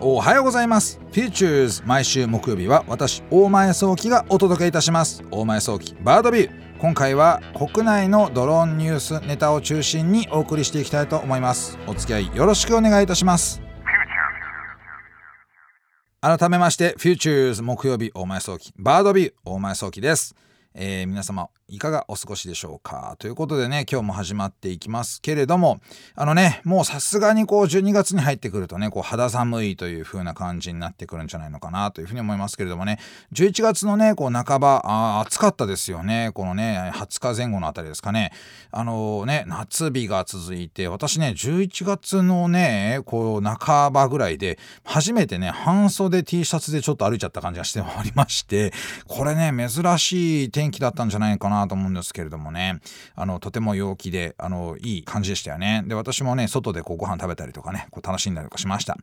おはようございます。Futures 毎週木曜日は私大前早期がお届けいたします。大前早期バードビュー。今回は国内のドローンニュースネタを中心にお送りしていきたいと思います。お付き合いよろしくお願いいたします。改めまして Futures 木曜日大前早期バードビュー大前早期ですえー、皆様いかがお過ごしでしょうか？ということでね今日も始まっていきますけれどもあのねもうさすがにこう12月に入ってくるとねこう肌寒いという風な感じになってくるんじゃないのかなというふうに思いますけれどもね。11月のねこう半ばあ暑かったですよね。このね20日前後のあたりですかね。あのー、ね夏日が続いて私ね11月のねこう半ばぐらいで初めてね半袖 T シャツでちょっと歩いちゃった感じがしておりましてこれね珍しい天気だったんじゃないかなと思うんですけれどもね。あのとても陽気であのいい感じでしたよね。で私もね外でこうご飯食べたりとかねこう楽しんだりとかしました。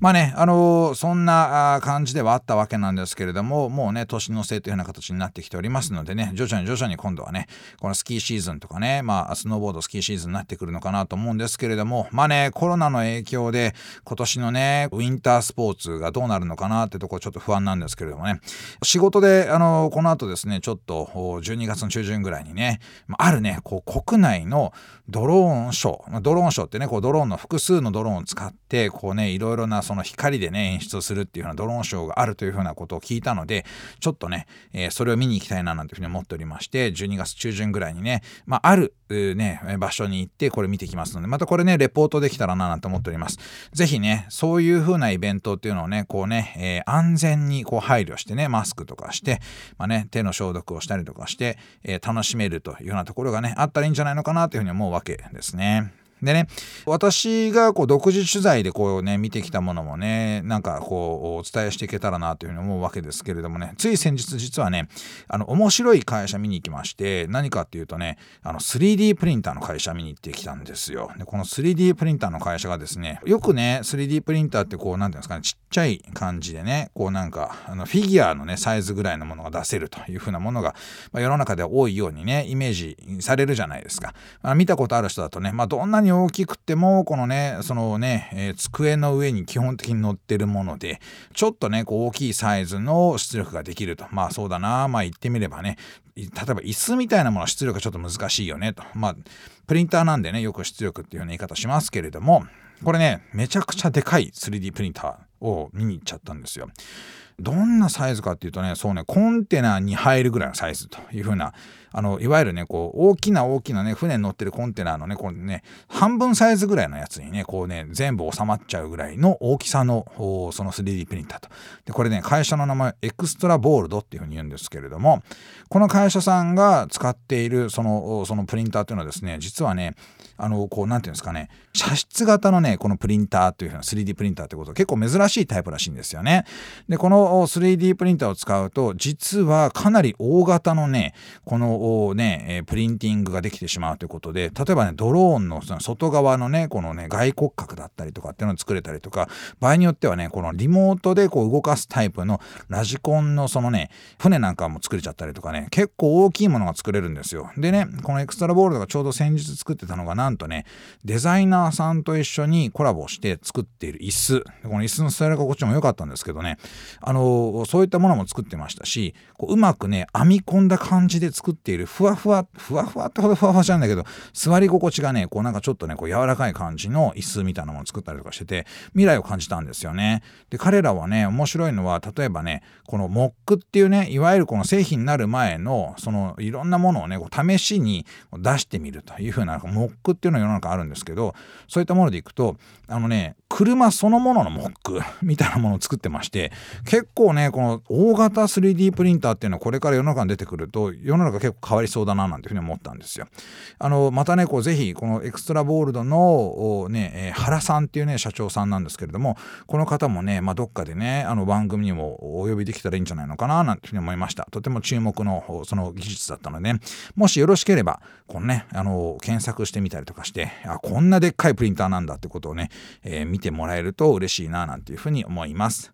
まあねあのそんな感じではあったわけなんですけれどももうね年の瀬というような形になってきておりますのでね徐々に徐々に今度はねこのスキーシーズンとかねまあスノーボードスキーシーズンになってくるのかなと思うんですけれどもまあねコロナの影響で今年のねウィンタースポーツがどうなるのかなってとこちょっと不安なんですけれどもね。仕事であのこの後ですねちょっと12月の中旬ぐらいにね、あるね、こう国内のドローンショー、ドローンショーってね、こうドローンの複数のドローンを使って、こうね、いろいろなその光でね、演出をするっていうようなドローンショーがあるというふうなことを聞いたので、ちょっとね、えー、それを見に行きたいななんていうふうに思っておりまして、12月中旬ぐらいにね、まあ、あるね、場所に行ってこれ見てきますので、またこれね、レポートできたらななんて思っております。ぜひね、そういう風なイベントっていうのをね、こうね、えー、安全にこう配慮してね、マスクとかして、まあね、手の消毒をしたりとかして、えー、楽しめるというようなところがね、あったらいいんじゃないのかなというふうに思うわけですね。でね、私がこう独自取材でこうね、見てきたものもね、なんかこうお伝えしていけたらなというふうに思うわけですけれどもね、つい先日実はね、あの、面白い会社見に行きまして、何かっていうとね、あの、3D プリンターの会社見に行ってきたんですよ。で、この 3D プリンターの会社がですね、よくね、3D プリンターってこう、なんていうんですかね、ちっちゃい感じでね、こうなんか、あの、フィギュアのね、サイズぐらいのものが出せるというふうなものが、まあ、世の中では多いようにね、イメージされるじゃないですか。まあ、見たことある人だとね、まあ、どんなにに大きくてもこのねそのね、えー、机の上に基本的に乗ってるものでちょっとねこう大きいサイズの出力ができると。まあそうだな。まあ言ってみればね。例えば椅子みたいなもの出力がちょっと難しいよね。と。まあプリンターなんでねよく出力っていうような言い方しますけれども。これねめちゃくちゃでかい 3D プリンターを見に行っちゃったんですよ。どんなサイズかっていうとねそうねコンテナに入るぐらいのサイズというふうなあのいわゆるねこう大きな大きなね船に乗ってるコンテナのねこうね半分サイズぐらいのやつにねこうね全部収まっちゃうぐらいの大きさのその 3D プリンターと。でこれね会社の名前エクストラボールドっていうふうに言うんですけれどもこの会社さんが使っているそのそのプリンターっていうのはですね実はねあのこうなんていうんですかね射出型のねこのプリンターというふうな 3D プリンターってこと結構珍しいタイプらしいんですよね。でこの 3D プリンターを使うと実はかなり大型のねこのね、プリンティングができてしまうということで例えばねドローンのその外側のねこのね外骨格だったりとかっていうのを作れたりとか場合によってはねこのリモートでこう動かすタイプのラジコンのそのね船なんかも作れちゃったりとかね結構大きいものが作れるんですよ。でねこのエクストラボールドがちょうど先日作ってたのがなんとねデザイナーさんと一緒にコラボして作っている椅子。この椅子の座り心地も良かったんですけどねあのそういったものも作ってましたしこううまくね編み込んだ感じで作っているふわふわふわふわってほどふわふわじゃないんだけど座り心地がねこうなんかちょっとねこう柔らかい感じの椅子みたいなものを作ったりとかしてて未来を感じたんですよね。で彼らはね面白いのは例えばねこのモックっていうねいわゆるこの製品になる前のそのいろんなものをねこう試しに出してみるというふうなモックっていうのが世の中あるんですけどそういったものでいくとあのね車そのもののモックみたいなものを作ってまして結構ねこの大型 3D プリンターっていうのはこれから世の中に出てくると世の中結構変わりそうだななんていうふうに思ったんですよ。あのまたねこうぜひこのエクストラボールドのね、え、原さんっていうね社長さんなんですけれどもこの方もね、まあ、どっかでねあの番組にもお呼びできたらいいんじゃないのかななんていうふうに思いましたとても注目のその技術だったので、ね、もしよろしければこのねあの検索してみたりとかしてあこんなでっかいプリンターなんだってことをね、えー、見てもらえると嬉しいななんていうふうに思います。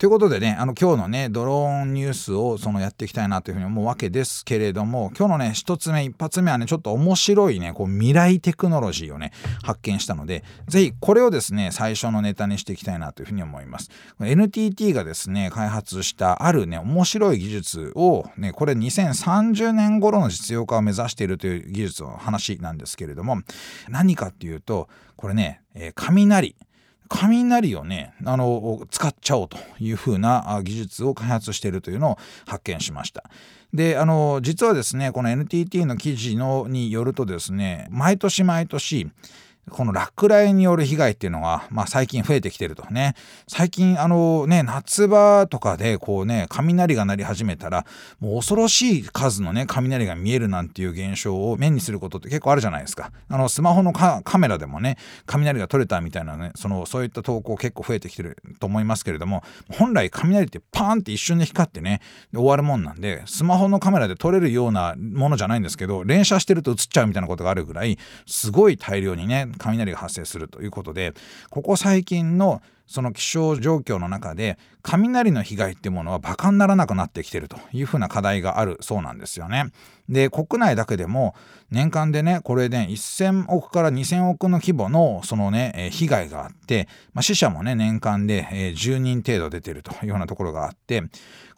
ということでねあの今日のねドローンニュースをそのやっていきたいなというふうに思うわけですけれども今日のね一つ目一発目はねちょっと面白いねこう未来テクノロジーをね発見したので是非これをですね最初のネタにしていきたいなというふうに思います。NTT がですね開発したあるね面白い技術をねこれ2030年頃の実用化を目指しているという技術の話なんですけれども何かっていうとこれね、えー、雷雷をねあの使っちゃおうというふうな技術を開発しているというのを発見しました。であの実はですねこの NTT の記事のによるとですね毎年毎年この落雷による被害っていうのが、まあ、最近増えてきてるとね。最近あのね夏場とかでこうね雷が鳴り始めたらもう恐ろしい数のね雷が見えるなんていう現象を目にすることって結構あるじゃないですか。あのスマホのカメラでもね雷が撮れたみたいなねそのそういった投稿結構増えてきてると思いますけれども本来雷ってパーンって一瞬で光ってね終わるもんなんでスマホのカメラで撮れるようなものじゃないんですけど連写してると映っちゃうみたいなことがあるぐらいすごい大量にね雷が発生するということでここ最近のその気象状況の中で雷の被害っていうものはバカにならなくなってきてるというふうな課題があるそうなんですよね。で国内だけでも年間でねこれね1,000億から2,000億の規模のそのね、え被害があって、まあ、死者もね年間で、え10人程度出てるというようなところがあって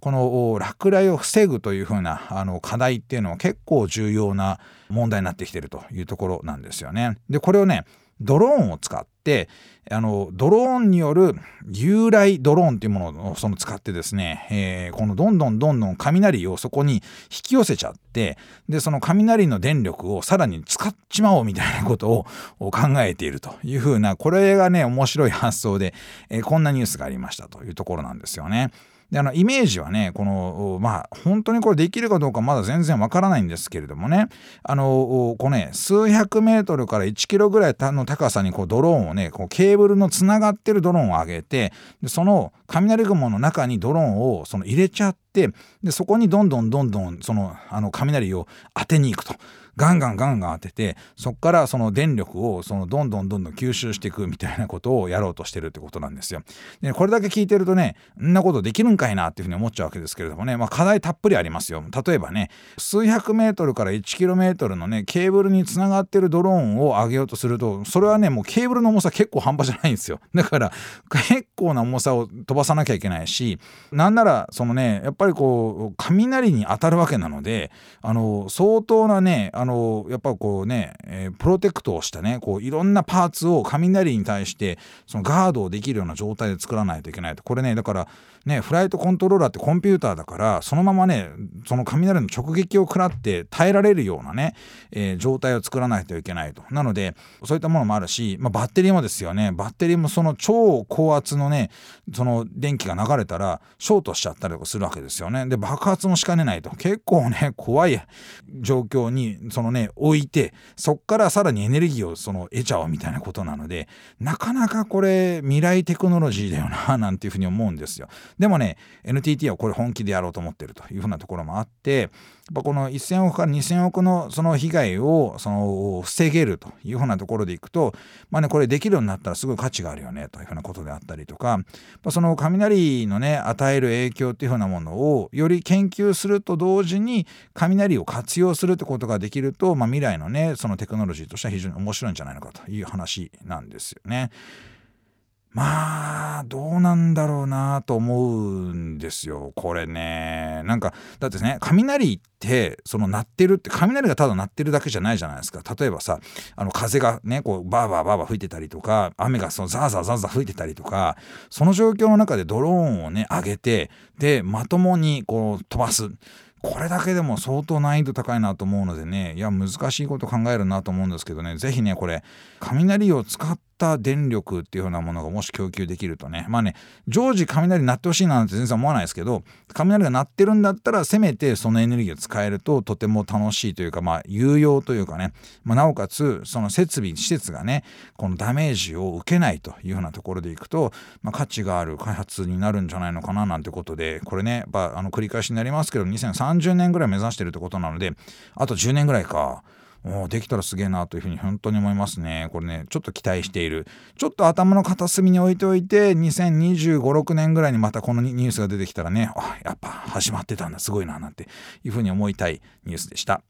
この落雷を防ぐというふうなあの課題っていうのは結構重要な問題になってきてるというところなんですよね。でこれをねドローンを使ってあのドローンによる従来ドローンというものをその使ってですね、えー、このどんどんどんどん雷をそこに引き寄せちゃってでその雷の電力をさらに使っちまおうみたいなことを考えているというふうなこれがね面白い発想で、えー、こんなニュースがありましたというところなんですよね。であのイメージはねこのまあ本当にこれできるかどうかまだ全然わからないんですけれどもねあのこうね数百メートルから1キロぐらいの高さにこうドローンをねこうケーブルのつながってるドローンを上げてでその雷雲の中にドローンをその入れちゃってでそこにどんどんどんどんそのあの雷を当てに行くと。ガンガンガンガン当ててそこからその電力をそのどんどんどんどん吸収していくみたいなことをやろうとしてるってことなんですよ。でこれだけ聞いてるとねんなことできるんかいなっていうふうに思っちゃうわけですけれどもね、まあ、課題たっぷりありますよ。例えばね数百メートルから1キロメートルのねケーブルにつながってるドローンを上げようとするとそれはねもうケーブルの重さ結構半端じゃないんですよ。だから結構な重さを飛ばさなきゃいけないしなんならそのねやっぱりこう雷に当たるわけなのであの相当なねああのやっぱこうね、えー、プロテクトをしたねこういろんなパーツを雷に対してそのガードをできるような状態で作らないといけないと。これねだからねフライトコントローラーってコンピューターだからそのままねその雷の直撃を食らって耐えられるようなね、えー、状態を作らないといけないと。なのでそういったものもあるし、まあ、バッテリーもですよね。バッテリーもその超高圧のねその電気が流れたらショートしちゃったりとかするわけですよね。で爆発もしかねないと。結構ね怖い状況にそのね置いてそっからさらにエネルギーをその得ちゃおうみたいなことなのでなかなかこれ未来テクノロジーだよななんていうふうに思うんですよ。でもね NTT はこれ本気でやろうと思ってるというふうなところもあってぱこの1,000億から2,000億のその被害をその防げるというふうなところでいくと、まあね、これできるようになったらすごい価値があるよねというふうなことであったりとか、その雷のね与える影響っていうふうなものをより研究すると同時に雷を活用するってことができると、まあ、未来のねそのテクノロジーとしては非常に面白いんじゃないのかという話なんですよね。まあどうなんだろうなと思うんですよ。これね。なんかだってね雷ってその鳴ってるって雷がただ鳴ってるだけじゃないじゃないですか。例えばさあの風がねこうバーバーバーバー吹いてたりとか雨がそのザーザーザーザー吹いてたりとかその状況の中でドローンをね上げてでまともにこう飛ばす。これだけでも相当難易度高いなと思うのでねいや難しいこと考えるなと思うんですけどね。是非ねこれ雷を使ってった電力っていうようなものがもし供給できるとねまあね常時雷鳴ってほしいなんて全然思わないですけど雷が鳴ってるんだったらせめてそのエネルギーを使えるととても楽しいというかまあ有用というかね、まあ、なおかつその設備施設がねこのダメージを受けないというようなところでいくと、まあ、価値がある開発になるんじゃないのかななんてことでこれねやっぱあの繰り返しになりますけど2030年ぐらい目指してるってことなのであと10年ぐらいか。できたらすげえなというふうに本当に思いますね。これね、ちょっと期待している。ちょっと頭の片隅に置いておいて、2025、6年ぐらいにまたこのニュースが出てきたらね、あ、やっぱ始まってたんだ、すごいな、なんていうふうに思いたいニュースでした。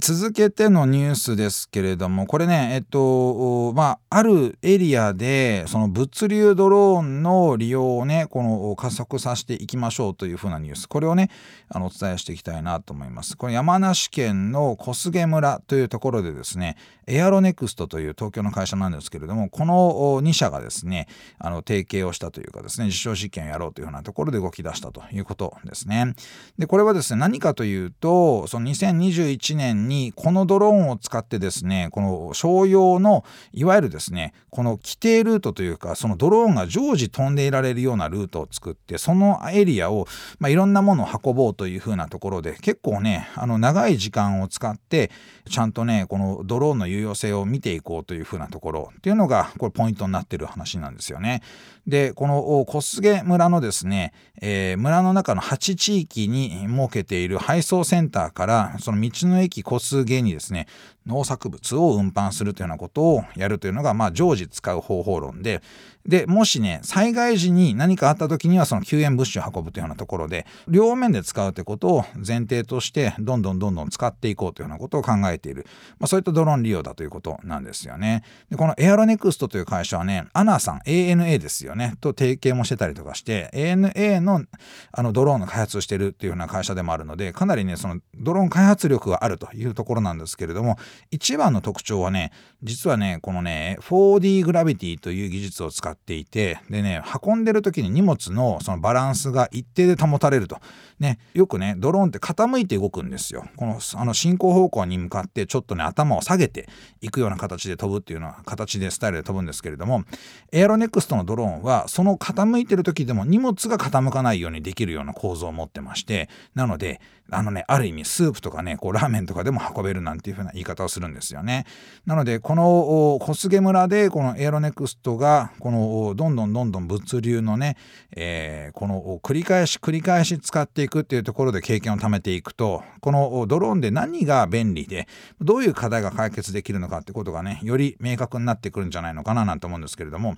続けてのニュースですけれどもこれねえっとまああるエリアでその物流ドローンの利用をねこの加速させていきましょうというふうなニュースこれをねあのお伝えしていきたいなと思います。これ山梨県の小菅村というところでですねエアロネクストという東京の会社なんですけれどもこの2社がですねあの提携をしたというかですね実証実験をやろうというようなところで動き出したということですね。でこれはですね何かというとその2021年ににこのドローンを使ってですねこの商用のいわゆるですねこの規定ルートというかそのドローンが常時飛んでいられるようなルートを作ってそのエリアを、まあ、いろんなものを運ぼうというふうなところで結構ねあの長い時間を使ってちゃんとねこのドローンの有用性を見ていこうというふうなところっていうのがこれポイントになってる話なんですよね。でこの小菅村のですね、えー、村の中の8地域に設けている配送センターからその道の駅個数芸にですね。農作物を運搬するというようなことをやるというのが、まあ、常時使う方法論で、で、もしね、災害時に何かあった時にはその救援物資を運ぶというようなところで、両面で使うということを前提として、どんどんどんどん使っていこうというようなことを考えている。まあ、そういったドローン利用だということなんですよね。で、このエアロネクストという会社はね、アナさん、ANA ですよね、と提携もしてたりとかして、ANA のあのドローンの開発をしているというような会社でもあるので、かなりね、そのドローン開発力があるというところなんですけれども、一番の特徴はね、実はね、このね、4D グラビティという技術を使っていて、でね、運んでる時に荷物のそのバランスが一定で保たれると。ね、よくね、ドローンって傾いて動くんですよ。この、あの、進行方向に向かってちょっとね、頭を下げていくような形で飛ぶっていうような形でスタイルで飛ぶんですけれども、エアロネクストのドローンは、その傾いてる時でも荷物が傾かないようにできるような構造を持ってまして、なので、あのね、ある意味スープとかね、こうラーメンとかでも運べるなんていう風な言い方をするんですよね。なので、この小菅村でこのエアロネクストが、このどんどんどんどん物流のね、えー、この繰り返し繰り返し使っていくっていうところで経験を貯めていくと、このドローンで何が便利で、どういう課題が解決できるのかってことがね、より明確になってくるんじゃないのかななんて思うんですけれども、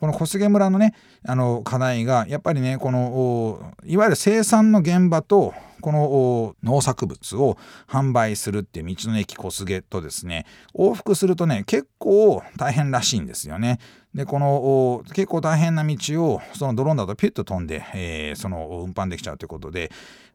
この小菅村のねあの課題がやっぱりねこのいわゆる生産の現場とこの農作物を販売するって道の駅小菅とですね往復するとね結構大変らしいんですよね。でこの結構大変な道をそのドローンだとピュッと飛んで、えー、その運搬できちゃうということで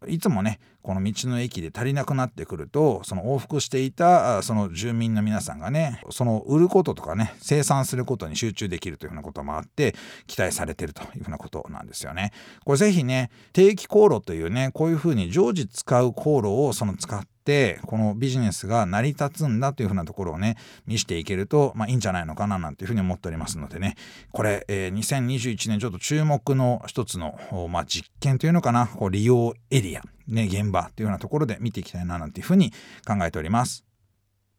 いつもねこの道の駅で足りなくなってくるとその往復していたその住民の皆さんがねその売ることとかね生産することに集中できるというふうなこともあって期待されてるというふうなことなんですよね。これぜひね定期航路というねこういうふうに常時使う航路をその使ってってこのビジネスが成り立つんだというふうなところをね見していけると、まあ、いいんじゃないのかななんていうふうに思っておりますのでねこれ、えー、2021年ちょっと注目の一つの、まあ、実験というのかな？こう利用エリア、ね、現場というようなところで見ていきたいななんていうふうに考えております。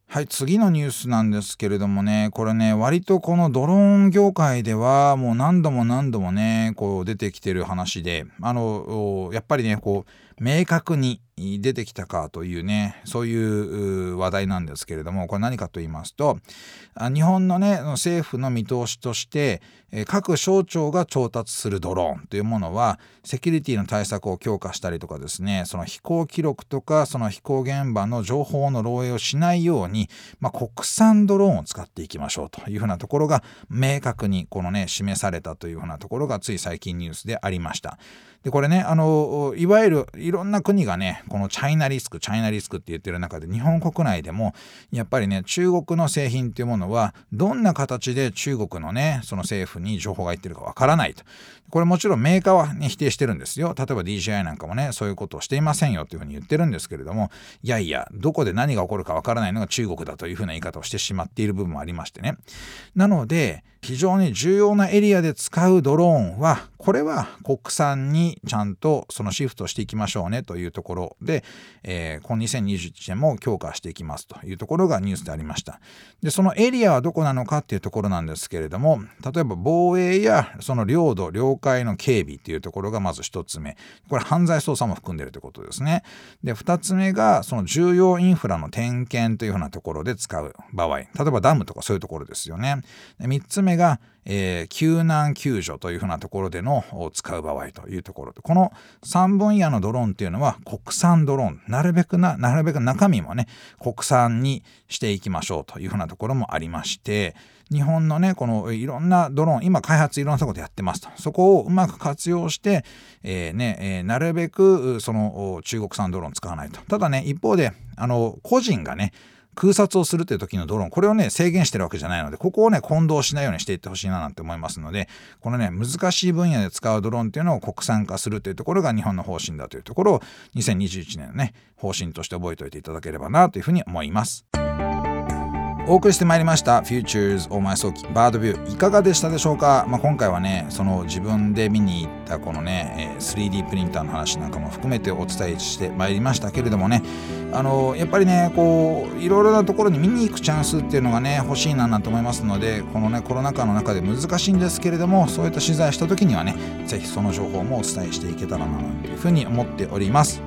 はい、次のニュースなんですけれどもね、これね、割とこのドローン業界ではもう何度も何度もね、こう出てきてる話で、あの、やっぱりね、こう、明確に出てきたかというねそういう話題なんですけれどもこれ何かと言いますと日本のね政府の見通しとして各省庁が調達するドローンというものはセキュリティの対策を強化したりとかですねその飛行記録とかその飛行現場の情報の漏洩をしないように、まあ、国産ドローンを使っていきましょうというふうなところが明確にこのね示されたというふうなところがつい最近ニュースでありました。でこれねあのいわゆるいろんな国がねこのチャイナリスクチャイナリスクって言ってる中で日本国内でもやっぱりね中国の製品っていうものはどんな形で中国のねその政府に情報が入ってるかわからないと。これもちろんメーカーは、ね、否定してるんですよ例えば DJI なんかもねそういうことをしていませんよっていうふうに言ってるんですけれどもいやいやどこで何が起こるかわからないのが中国だというふうな言い方をしてしまっている部分もありましてねなので非常に重要なエリアで使うドローンはこれは国産にちゃんとそのシフトしていきましょうねというところで、えー、この2021年も強化していきますというところがニュースでありました。でそのエリアはどこなのかっていうところなんですけれども例えば防衛やその領土領会の警備っていうところがまず1つ目これ犯罪捜査も含んでるということですね。で2つ目がその重要インフラの点検というふうなところで使う場合例えばダムとかそういうところですよね。で3つ目がえー、救難救助というふうなところでの使う場合というところでこの3分野のドローンっていうのは国産ドローンなるべくななるべく中身もね国産にしていきましょうというふうなところもありまして日本のねこのいろんなドローン今開発いろんなところでやってますと。そこをうまく活用して、えー、ねえー、なるべくその中国産ドローン使わないと。ただね一方であの個人がね空撮をするという時のドローンこれをね制限してるわけじゃないのでここをね混同しないようにしていってほしいななんて思いますのでこのね難しい分野で使うドローンっていうのを国産化するというところが日本の方針だというところを2021年のね方針として覚えておいていただければなというふうに思います。お送りしてまいりました Futures 大前早期バードビューいかがでしたでしょうか、まあ、今回はねその自分で見に行ったこのね 3D プリンターの話なんかも含めてお伝えしてまいりましたけれどもね。あのやっぱりねこういろいろなところに見に行くチャンスっていうのがね欲しいななんて思いますのでこのねコロナ禍の中で難しいんですけれどもそういった取材した時にはね是非その情報もお伝えしていけたらなというふうに思っております。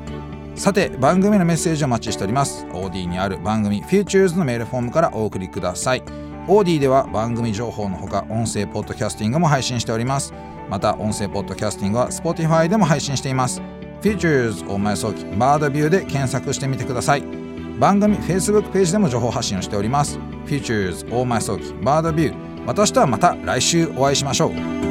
さて番組のメッセージをお待ちしております。OD にある番組 Futures のメールフォームからお送りください。OD では番組情報のほか音声ポッドキャスティングも配信しております。また音声ポッドキャスティングは Spotify でも配信しています。Futures 大前早期バードビューで検索してみてください。番組 Facebook ページでも情報発信をしております。Futures 大前早期バードビュー。私とはまた来週お会いしましょう。